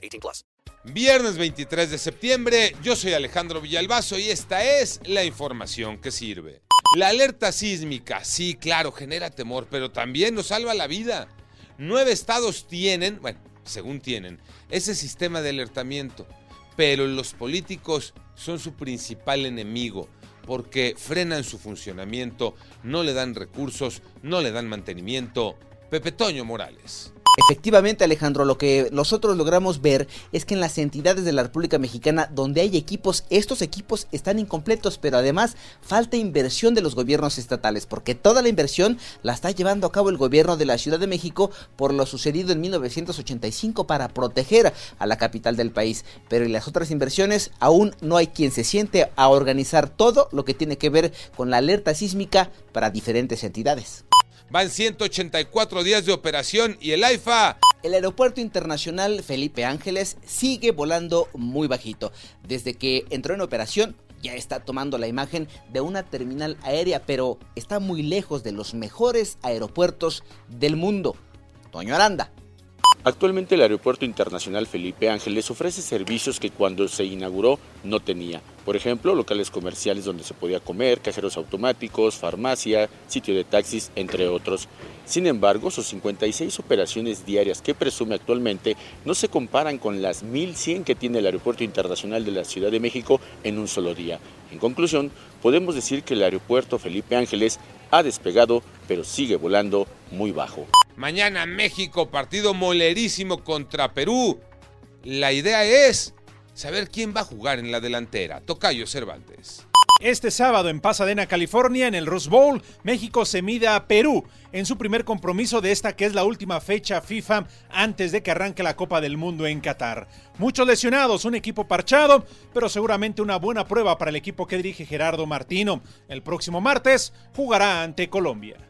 18 plus. Viernes 23 de septiembre, yo soy Alejandro Villalbazo y esta es la información que sirve. La alerta sísmica, sí, claro, genera temor, pero también nos salva la vida. Nueve estados tienen, bueno, según tienen, ese sistema de alertamiento, pero los políticos son su principal enemigo porque frenan su funcionamiento, no le dan recursos, no le dan mantenimiento. Pepe Toño Morales. Efectivamente, Alejandro, lo que nosotros logramos ver es que en las entidades de la República Mexicana donde hay equipos, estos equipos están incompletos, pero además falta inversión de los gobiernos estatales, porque toda la inversión la está llevando a cabo el gobierno de la Ciudad de México por lo sucedido en 1985 para proteger a la capital del país. Pero en las otras inversiones aún no hay quien se siente a organizar todo lo que tiene que ver con la alerta sísmica para diferentes entidades. Van 184 días de operación y el AIFA. El aeropuerto internacional Felipe Ángeles sigue volando muy bajito. Desde que entró en operación ya está tomando la imagen de una terminal aérea, pero está muy lejos de los mejores aeropuertos del mundo. Toño Aranda, Actualmente el Aeropuerto Internacional Felipe Ángeles ofrece servicios que cuando se inauguró no tenía. Por ejemplo, locales comerciales donde se podía comer, cajeros automáticos, farmacia, sitio de taxis, entre otros. Sin embargo, sus 56 operaciones diarias que presume actualmente no se comparan con las 1.100 que tiene el Aeropuerto Internacional de la Ciudad de México en un solo día. En conclusión, podemos decir que el Aeropuerto Felipe Ángeles ha despegado, pero sigue volando muy bajo. Mañana México, partido molerísimo contra Perú. La idea es saber quién va a jugar en la delantera. Tocayo Cervantes. Este sábado en Pasadena, California, en el Rose Bowl, México se mide a Perú en su primer compromiso de esta que es la última fecha FIFA antes de que arranque la Copa del Mundo en Qatar. Muchos lesionados, un equipo parchado, pero seguramente una buena prueba para el equipo que dirige Gerardo Martino. El próximo martes jugará ante Colombia.